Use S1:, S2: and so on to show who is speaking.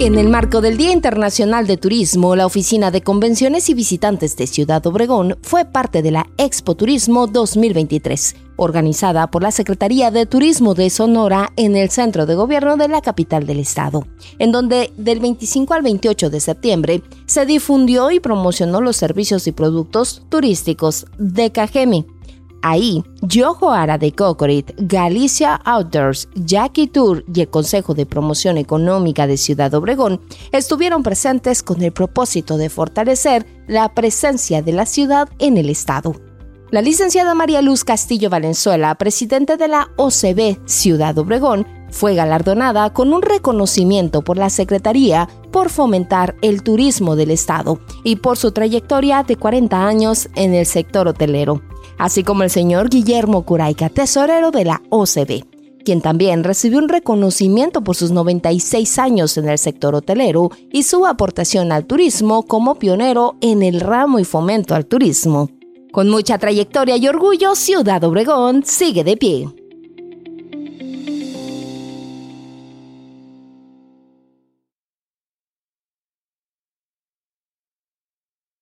S1: En el marco del Día Internacional de Turismo, la Oficina de Convenciones y Visitantes de Ciudad Obregón fue parte de la Expo Turismo 2023, organizada por la Secretaría de Turismo de Sonora en el centro de gobierno de la capital del estado, en donde del 25 al 28 de septiembre se difundió y promocionó los servicios y productos turísticos de Cajemi Ahí, Yojo Ara de Cocorit, Galicia Outdoors, Jackie Tour y el Consejo de Promoción Económica de Ciudad Obregón estuvieron presentes con el propósito de fortalecer la presencia de la ciudad en el estado. La licenciada María Luz Castillo Valenzuela, presidente de la OCB Ciudad Obregón, fue galardonada con un reconocimiento por la Secretaría por fomentar el turismo del Estado y por su trayectoria de 40 años en el sector hotelero así como el señor Guillermo Curaica, tesorero de la OCB, quien también recibió un reconocimiento por sus 96 años en el sector hotelero y su aportación al turismo como pionero en el ramo y fomento al turismo. Con mucha trayectoria y orgullo, Ciudad Obregón sigue de pie.